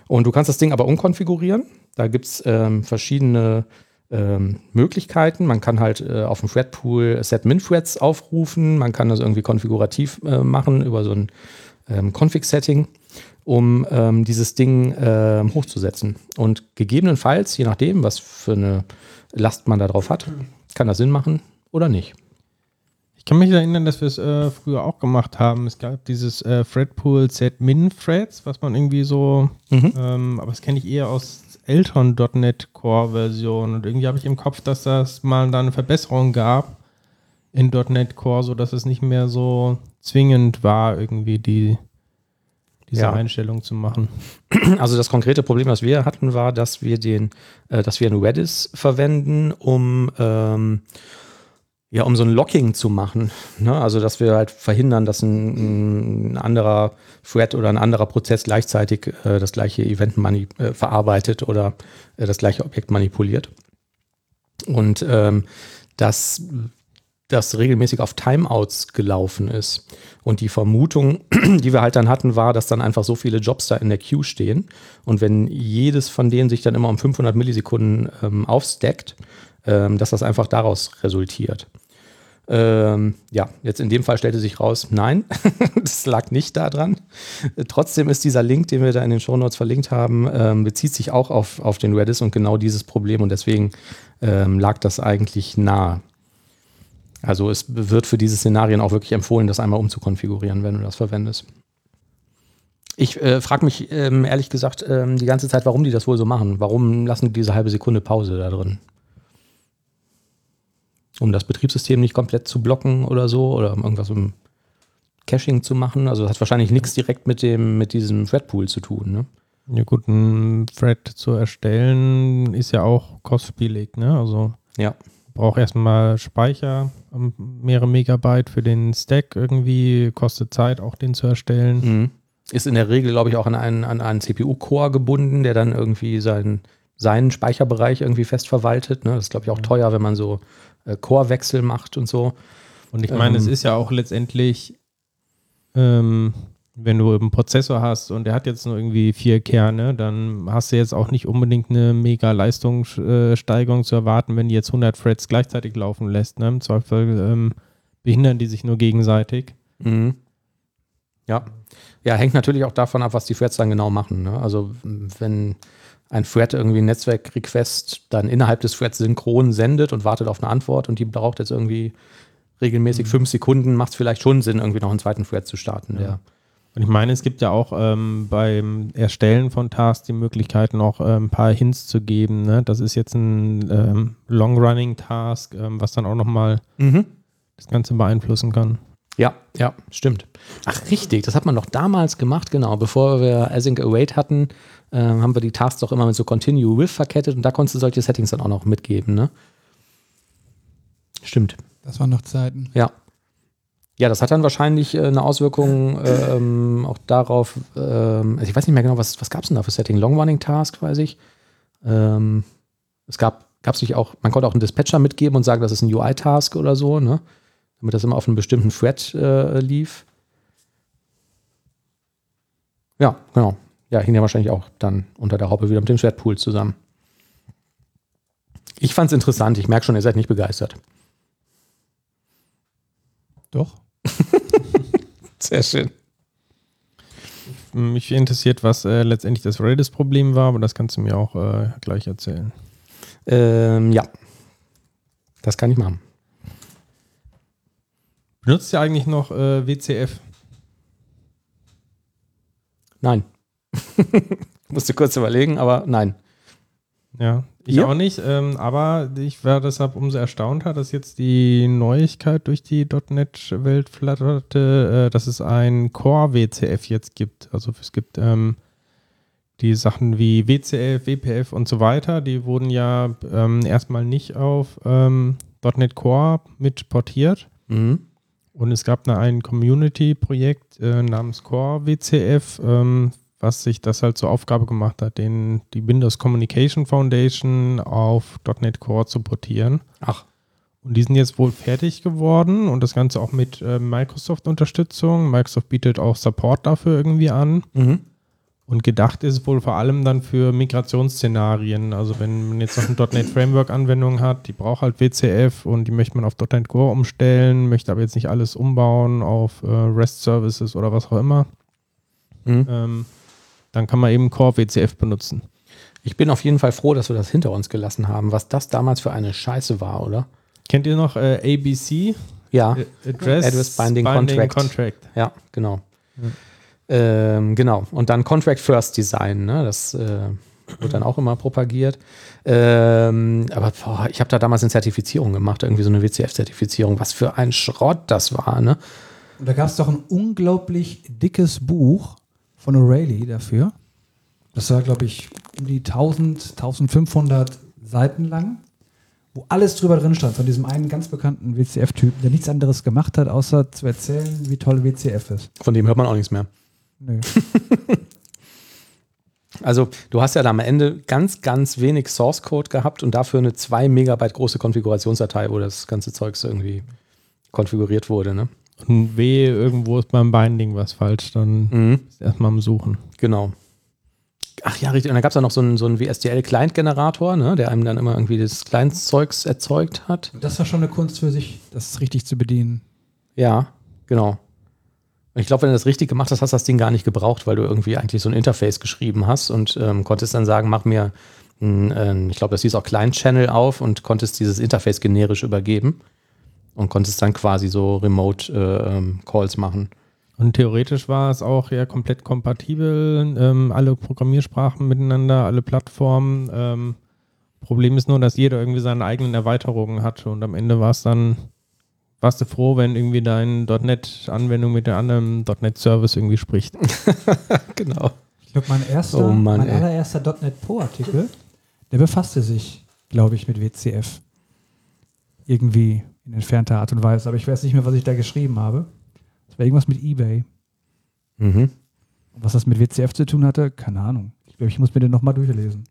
Und du kannst das Ding aber umkonfigurieren. Da gibt es ähm, verschiedene ähm, Möglichkeiten. Man kann halt äh, auf dem Thread-Pool Set-Min-Threads aufrufen. Man kann das irgendwie konfigurativ äh, machen über so ein ähm, Config-Setting, um ähm, dieses Ding ähm, hochzusetzen. Und gegebenenfalls, je nachdem, was für eine Last man da drauf hat, kann das Sinn machen oder nicht.
Ich kann mich erinnern, dass wir es äh, früher auch gemacht haben. Es gab dieses äh, Threadpool Set-Min-Threads, was man irgendwie so,
Mhm.
ähm, aber das kenne ich eher aus Eltern.NET Core-Version. Und irgendwie habe ich im Kopf, dass das mal da eine Verbesserung gab in .NET Core, sodass es nicht mehr so zwingend war, irgendwie die, diese
Ja.
Einstellung zu machen.
Also das konkrete Problem, was wir hatten, war, dass wir den, äh, dass wir ein Redis verwenden, um ähm, ja, um so ein Locking zu machen. Ne? Also dass wir halt verhindern, dass ein, ein anderer Thread oder ein anderer Prozess gleichzeitig äh, das gleiche Event äh, verarbeitet oder äh, das gleiche Objekt manipuliert. Und ähm, dass das regelmäßig auf Timeouts gelaufen ist. Und die Vermutung, [CLEARS THROAT] die wir halt dann hatten, war, dass dann einfach so viele Jobs da in der Queue stehen. Und wenn jedes von denen sich dann immer um 500 Millisekunden ähm, aufstackt, ähm, dass das einfach daraus resultiert. Ähm, ja, jetzt in dem Fall stellte sich raus, nein, [LAUGHS] das lag nicht daran. Trotzdem ist dieser Link, den wir da in den Shownotes verlinkt haben, ähm, bezieht sich auch auf, auf den Redis und genau dieses Problem und deswegen ähm, lag das eigentlich nahe. Also es wird für diese Szenarien auch wirklich empfohlen, das einmal umzukonfigurieren, wenn du das verwendest. Ich äh, frage mich ähm, ehrlich gesagt ähm, die ganze Zeit, warum die das wohl so machen. Warum lassen die diese halbe Sekunde Pause da drin? Um das Betriebssystem nicht komplett zu blocken oder so oder um irgendwas im Caching zu machen. Also das hat wahrscheinlich nichts direkt mit dem mit diesem Threadpool zu tun. Ne?
Ja gut, ein Thread zu erstellen ist ja auch kostspielig, ne? Also
Ja.
braucht erstmal Speicher, ähm, mehrere Megabyte für den Stack irgendwie, kostet Zeit auch den zu erstellen.
Mhm. Ist in der Regel, glaube ich, auch an einen, an einen CPU-Core gebunden, der dann irgendwie seinen, seinen Speicherbereich irgendwie fest verwaltet. Ne? Das ist, glaube ich, auch teuer, wenn man so äh, Core-Wechsel macht und so.
Und ich meine, es
Ähm.
ist ja auch letztendlich, ähm, wenn du einen Prozessor hast und der hat jetzt nur irgendwie vier Kerne, dann hast du jetzt auch nicht unbedingt eine mega Leistungssteigerung zu erwarten, wenn du jetzt 100 Threads gleichzeitig laufen lässt. Ne? Im Zweifel ähm, behindern die sich nur gegenseitig.
Mhm. Ja. Ja, hängt natürlich auch davon ab, was die Threads dann genau machen. Ne? Also wenn ein Thread irgendwie ein Netzwerk-Request dann innerhalb des Threads synchron sendet und wartet auf eine Antwort und die braucht jetzt irgendwie regelmäßig fünf Sekunden, macht es vielleicht schon Sinn, irgendwie noch einen zweiten Thread zu starten. Der,
Und ich meine, es gibt ja auch ähm, beim Erstellen von Tasks die Möglichkeit, noch ähm, ein paar Hints zu geben. Ne? Das ist jetzt ein ähm, Long-Running-Task, ähm, was dann auch nochmal
Mhm.
das Ganze beeinflussen kann.
Ja, ja, stimmt. Ach, richtig, das hat man doch damals gemacht, genau. Bevor wir Async Await hatten, äh, haben wir die Tasks doch immer mit so Continue With verkettet und da konntest du solche Settings dann auch noch mitgeben, ne? Stimmt,
Das waren noch Zeiten.
ja. Ja, das hat dann wahrscheinlich äh, eine Auswirkung ähm, auch darauf, ähm, also ich weiß nicht mehr genau, was, was gab es denn da für Setting? Long Running Task, weiß ich. Ähm, es gab es nicht auch, man konnte auch einen Dispatcher mitgeben und sagen, das ist ein UI-Task oder so, ne? Damit das immer auf einem bestimmten Thread äh, lief. Ja, genau. Ja, hing ja wahrscheinlich auch dann unter der Haube wieder mit dem Thread-Pool zusammen. Ich fand es interessant. Ich merke schon, ihr seid nicht begeistert.
Doch. [LAUGHS]
Sehr schön.
Mich interessiert, was äh, letztendlich das Redis-Problem war, aber das kannst du mir auch äh, gleich erzählen.
Ähm, ja. Das kann ich machen.
Benutzt ihr eigentlich noch äh, WCF?
Nein. [LAUGHS] Musste kurz überlegen, aber nein.
Ja, ich
Ja.
auch nicht, ähm, aber ich war deshalb umso erstaunter, dass jetzt die Neuigkeit durch die .NET-Welt flatterte, äh, dass es ein Core-WCF jetzt gibt. Also es gibt ähm, die Sachen wie WCF, WPF und so weiter, die wurden ja ähm, erstmal nicht auf ähm, .NET Core mit portiert.
Mhm.
Und es gab da ein Community-Projekt äh, namens Core WCF, ähm, was sich das halt zur Aufgabe gemacht hat, den, die Windows Communication Foundation auf .NET Core zu portieren.
Ach,
Und die sind jetzt wohl fertig geworden und das Ganze auch mit äh, Microsoft-Unterstützung. Microsoft bietet auch Support dafür irgendwie an.
mhm.
Und gedacht ist es wohl vor allem dann für Migrationsszenarien. Also wenn man jetzt noch eine .NET Framework Anwendung hat, die braucht halt WCF und die möchte man auf .NET Core umstellen, möchte aber jetzt nicht alles umbauen auf äh, REST Services oder was auch immer,
Mhm.
ähm, dann kann man eben Core WCF benutzen.
Ich bin auf jeden Fall froh, dass wir das hinter uns gelassen haben, was das damals für eine Scheiße war, oder?
Kennt ihr noch äh, ABC?
Ja,
Äh, Address,
Address Binding Contract.
Contract.
ja, genau. Ähm, genau. Und dann Contract First Design, ne? Das äh, wird dann auch immer propagiert. Ähm, aber boah, ich habe da damals eine Zertifizierung gemacht, irgendwie so eine WCF-Zertifizierung. Was für ein Schrott das war, ne?
Und da gab es doch ein unglaublich dickes Buch von O'Reilly dafür. Das war, glaube ich, um die 1000, 1500 Seiten lang, wo alles drüber drin stand, von diesem einen ganz bekannten WCF-Typen, der nichts anderes gemacht hat, außer zu erzählen, wie toll WCF ist.
Von dem hört man auch nichts mehr.
Nö. [LAUGHS]
Also, du hast ja da am Ende ganz, ganz wenig Source Code gehabt und dafür eine 2 Megabyte große Konfigurationsdatei, wo das ganze Zeugs irgendwie konfiguriert wurde, ne?
Und weh, irgendwo ist beim Binding was falsch, dann
Mhm.
ist erstmal am Suchen.
Genau. Ach ja, richtig. Und dann gab es da noch so einen, so einen WSDL-Client-Generator, ne, der einem dann immer irgendwie das Client-Zeugs erzeugt hat.
Und das war schon eine Kunst für sich, das richtig zu bedienen.
Ja, genau. Und ich glaube, wenn du das richtig gemacht hast, hast du das Ding gar nicht gebraucht, weil du irgendwie eigentlich so ein Interface geschrieben hast und ähm, konntest dann sagen, mach mir, ein, ähm, ich glaube, das hieß auch Client-Channel auf und konntest dieses Interface generisch übergeben und konntest dann quasi so Remote-Calls machen.
Und theoretisch war es auch ja komplett kompatibel, ähm, alle Programmiersprachen miteinander, alle Plattformen. Ähm, Problem ist nur, dass jeder irgendwie seine eigenen Erweiterungen hatte und am Ende war es dann, warst du froh, wenn irgendwie deine .NET-Anwendung mit der anderen .NET-Service irgendwie spricht. [LAUGHS]
genau.
Ich glaube, mein erster,
Oh Mann,
mein
ey.
allererster .NET Pro-Artikel, der befasste sich, glaube ich, mit WCF. Irgendwie in entfernter Art und Weise. Aber ich weiß nicht mehr, was ich da geschrieben habe. Das war irgendwas mit Ebay.
Mhm.
Und was das mit WCF zu tun hatte, keine Ahnung. Ich glaube, ich muss mir den nochmal durchlesen.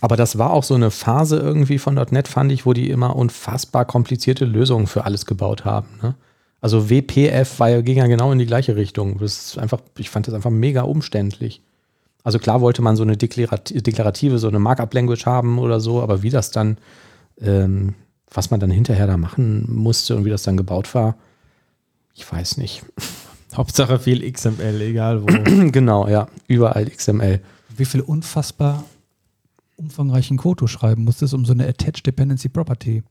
Aber das war auch so eine Phase irgendwie von .NET, fand ich, wo die immer unfassbar komplizierte Lösungen für alles gebaut haben. Ne? Also WPF war ging ja genau in die gleiche Richtung. Das ist einfach, ich fand das einfach mega umständlich. Also klar wollte man so eine Deklarat deklarative, so eine Markup-Language haben oder so, aber wie das dann, ähm, was man dann hinterher da machen musste und wie das dann gebaut war, ich weiß nicht. [LAUGHS]
Hauptsache viel XML, egal wo. [CLEARS THROAT]
genau, ja, überall XML.
Wie viel unfassbar umfangreichen Code du schreiben musstest, um so eine Attached Dependency Property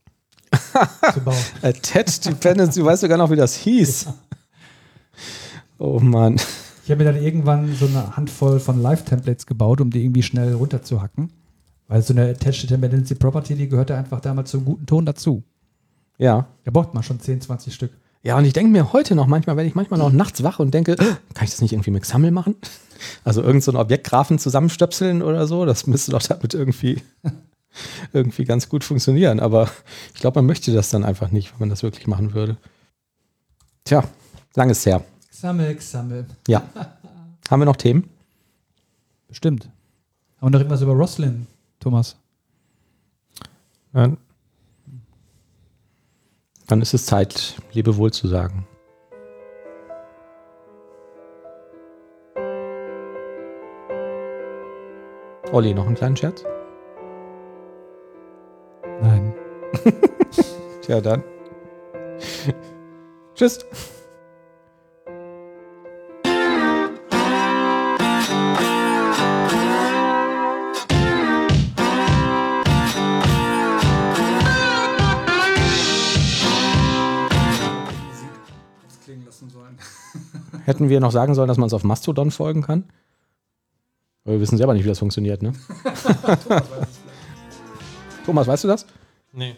[LAUGHS] zu bauen.
Attached Dependency, du weißt sogar noch, wie das hieß. Oh Mann.
Ich habe mir dann irgendwann so eine Handvoll von Live-Templates gebaut, um die irgendwie schnell runterzuhacken. Weil so eine Attached Dependency Property, die gehörte einfach damals zum guten Ton dazu.
Ja,
Da braucht man schon 10, 20 Stück.
Ja, und ich denke mir heute noch manchmal, wenn ich manchmal noch nachts wach und denke, kann ich das nicht irgendwie mit XAML machen? [LAUGHS] Also irgend so ein Objektgrafen zusammenstöpseln oder so, das müsste doch damit irgendwie, [LAUGHS] irgendwie ganz gut funktionieren. Aber ich glaube, man möchte das dann einfach nicht, wenn man das wirklich machen würde. Tja, lang ist her.
Xaml, Xaml.
Ja. [LAUGHS] Haben wir noch Themen?
Bestimmt. Haben wir noch irgendwas über Roslyn, Thomas?
Ja,
Dann ist es Zeit, Lebewohl zu sagen. Olli, noch einen kleinen Scherz?
Nein. [LAUGHS]
Tja, dann. Tschüss. Hätten wir noch sagen sollen, dass man es auf Mastodon folgen kann? Aber wir wissen selber nicht, wie das funktioniert, ne? [LAUGHS] Thomas, weißt du das?
nee.